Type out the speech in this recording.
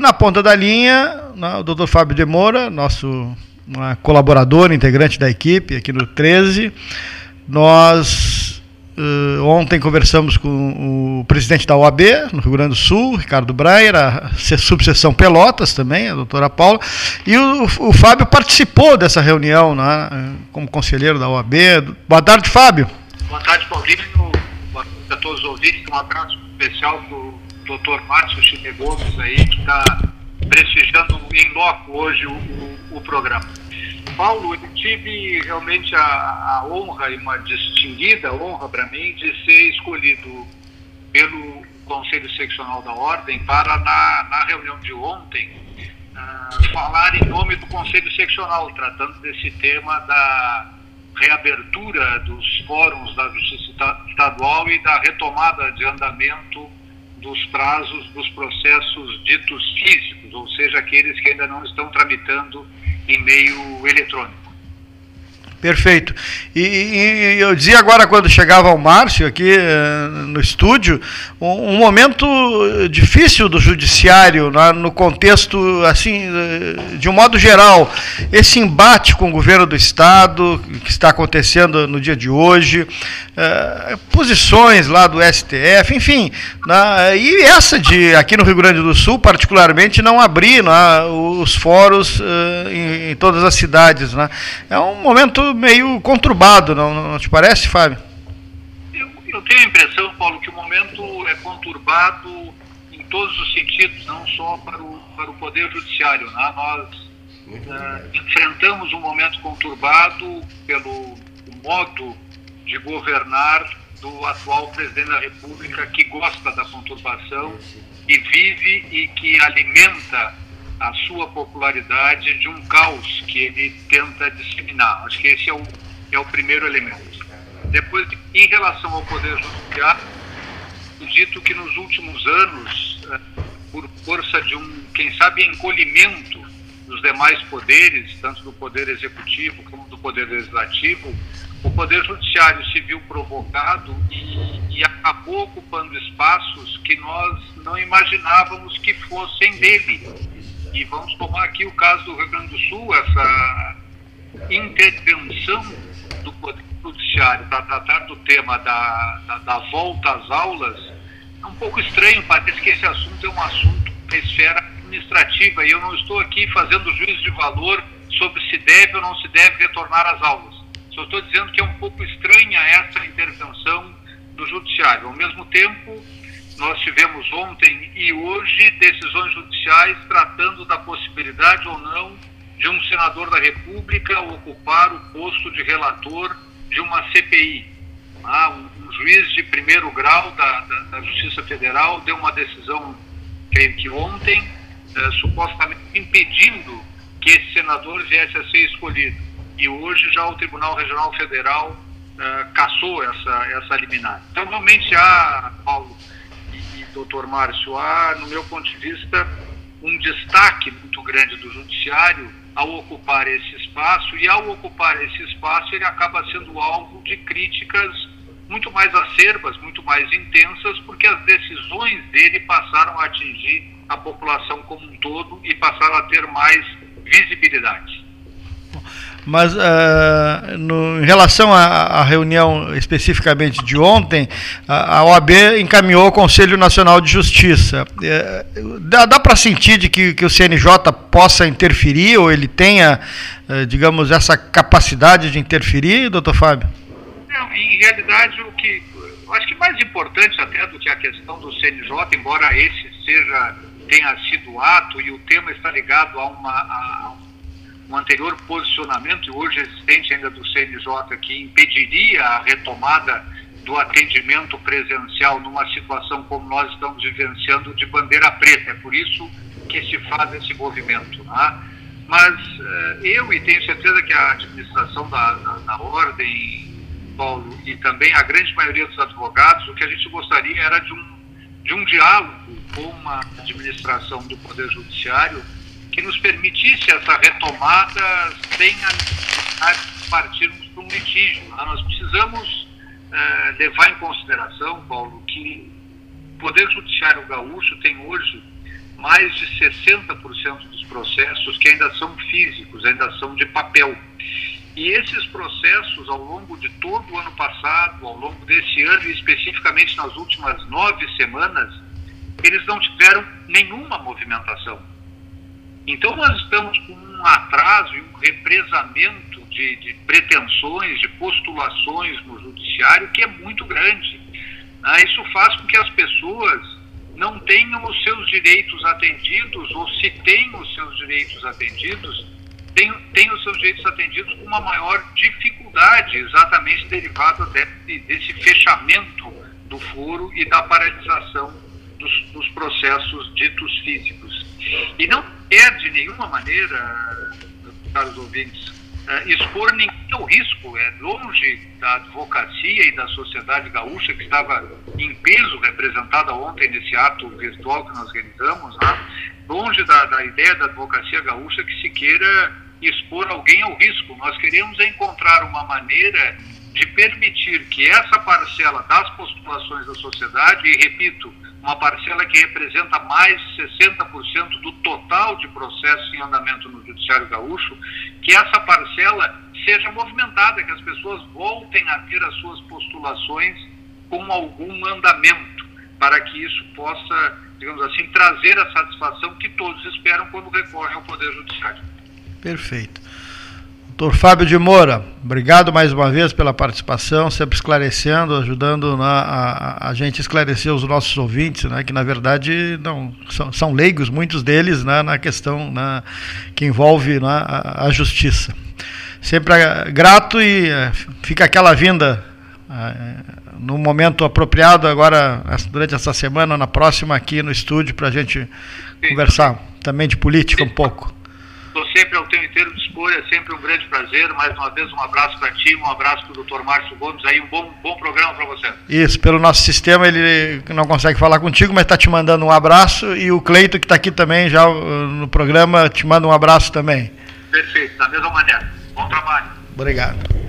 Na ponta da linha, o doutor Fábio de Moura, nosso colaborador, integrante da equipe aqui no 13. Nós uh, ontem conversamos com o presidente da OAB no Rio Grande do Sul, Ricardo Breyer, a subseção Pelotas também, a doutora Paula, e o, o Fábio participou dessa reunião né, como conselheiro da OAB. Boa tarde, Fábio. Boa tarde, Paulinho. Boa tarde a todos os ouvintes. Um abraço especial para o doutor Márcio Chile Gomes aí, que está prestigiando em loco hoje o, o, o, programa. Paulo, eu tive realmente a, a honra e uma distinguida honra para mim de ser escolhido pelo Conselho Seccional da Ordem para, na, na reunião de ontem, uh, falar em nome do Conselho Seccional, tratando desse tema da reabertura dos fóruns da Justiça Estadual e da retomada de andamento dos prazos dos processos ditos físicos, ou seja, aqueles que ainda não estão tramitando em meio eletrônico. Perfeito. E, e, eu dizia agora, quando chegava o Márcio aqui eh, no estúdio, um, um, momento difícil do judiciário, né, no contexto, assim, eh, de um modo geral, esse embate com o governo do Estado, que está acontecendo no dia de hoje, eh, posições lá do STF, enfim, né, e essa de, aqui no Rio Grande do Sul, particularmente, não abrir né, os fóruns em, em, todas as cidades. Né. É um momento meio conturbado, não, não te parece, Fábio? Eu, eu tenho a impressão, Paulo, que o momento é conturbado em todos os sentidos, não só para o, para o Poder Judiciário. Né? Nós uh, enfrentamos um momento conturbado pelo modo de governar do atual presidente da República, que gosta da conturbação e vive e que alimenta a sua popularidade de um caos que ele tenta disseminar. Acho que esse é o, é o primeiro elemento. Depois, em relação ao Poder Judiciário, dito que nos últimos anos, eh, por força de um, quem sabe, encolhimento dos demais poderes, tanto do Poder Executivo como do Poder Legislativo, o Poder Judiciário se viu provocado e, e acabou ocupando espaços que nós não imaginávamos que fossem dele e vamos tomar aqui o caso do Rio Grande do Sul, essa intervenção do Poder Judiciário para tratar do tema da, da, da, volta às aulas. É um pouco estranho, parece que esse assunto é um assunto da esfera administrativa e eu não estou aqui fazendo juízo de valor sobre se deve ou não se deve retornar às aulas. Só estou dizendo que é um pouco estranha essa intervenção do Judiciário. Ao mesmo tempo, nós tivemos ontem e hoje decisões judiciais tratando da possibilidade ou não de um senador da República ocupar o posto de relator de uma CPI. Ah, um, um, juiz de primeiro grau da, da, da, Justiça Federal deu uma decisão, creio que ontem, eh, supostamente impedindo que esse senador viesse a ser escolhido. E hoje já o Tribunal Regional Federal eh, cassou essa, essa liminar. Então, realmente há, Paulo, doutor Márcio, há, no meu ponto de vista, um destaque muito grande do judiciário ao ocupar esse espaço, e ao ocupar esse espaço, ele acaba sendo alvo de críticas muito mais acerbas, muito mais intensas, porque as decisões dele passaram a atingir a população como um todo e passaram a ter mais visibilidade. Mas uh, no, em relação à, reunião especificamente de ontem, a, a, OAB encaminhou ao Conselho Nacional de Justiça. Uh, dá, dá para sentir de que, que o CNJ possa interferir ou ele tenha, uh, digamos, essa capacidade de interferir, doutor Fábio? Não, em realidade, o que acho que mais importante até do que a questão do CNJ, embora esse seja tenha sido ato e o tema está ligado a uma, a um anterior posicionamento, e hoje existente ainda do CNJ, que impediria a retomada do atendimento presencial numa situação como nós estamos vivenciando de bandeira preta. É por isso que se faz esse movimento. Né? Mas uh, eu, e tenho certeza que a administração da, da, da Ordem, Paulo, e também a grande maioria dos advogados, o que a gente gostaria era de um, de um diálogo com a administração do Poder Judiciário que nos permitisse essa retomada sem a necessidade de partirmos para um litígio. Nós precisamos eh, levar em consideração, Paulo, que o Poder Judiciário Gaúcho tem hoje mais de 60% dos processos que ainda são físicos, ainda são de papel. E esses processos, ao longo de todo o ano passado, ao longo desse ano e especificamente nas últimas nove semanas, eles não tiveram nenhuma movimentação. Então, nós estamos com um atraso e um represamento de, de pretensões, de postulações no judiciário que é muito grande. Né? Isso faz com que as pessoas não tenham os seus direitos atendidos, ou se têm os seus direitos atendidos, tenham, os seus direitos atendidos com uma maior dificuldade, exatamente derivada desse, desse fechamento do foro e da paralisação dos, dos processos ditos físicos. E não é de nenhuma maneira, caros ouvintes, uh, expor ninguém ao risco. É longe da advocacia e da sociedade gaúcha, que estava em peso representada ontem nesse ato virtual que nós realizamos, né? longe da, da ideia da advocacia gaúcha que se queira expor alguém ao risco. Nós queremos encontrar uma maneira de permitir que essa parcela das postulações da sociedade, e repito, uma parcela que representa mais de 60% do total de processos em andamento no Judiciário Gaúcho, que essa parcela seja movimentada, que as pessoas voltem a ter as suas postulações com algum andamento, para que isso possa, digamos assim, trazer a satisfação que todos esperam quando recorrem ao Poder Judiciário. Perfeito. Doutor Fábio de Moura, obrigado mais uma vez pela participação, sempre esclarecendo, ajudando na, a, a, gente esclarecer os nossos ouvintes, né, que na verdade não são, são leigos, muitos deles, né, na questão né, que envolve né, a, a, justiça. Sempre grato e uh, fica aquela vinda uh, no momento apropriado, agora durante essa semana, na próxima aqui no estúdio, para a gente conversar também de política um pouco. Sempre ao teu inteiro dispor, é sempre um grande prazer. Mais uma vez, um abraço para ti, um abraço para o doutor Márcio Gomes, aí um bom, bom programa para você. Isso, pelo nosso sistema ele não consegue falar contigo, mas está te mandando um abraço e o Cleito, que está aqui também já uh, no programa, te manda um abraço também. Perfeito, da mesma maneira. Bom trabalho. Obrigado.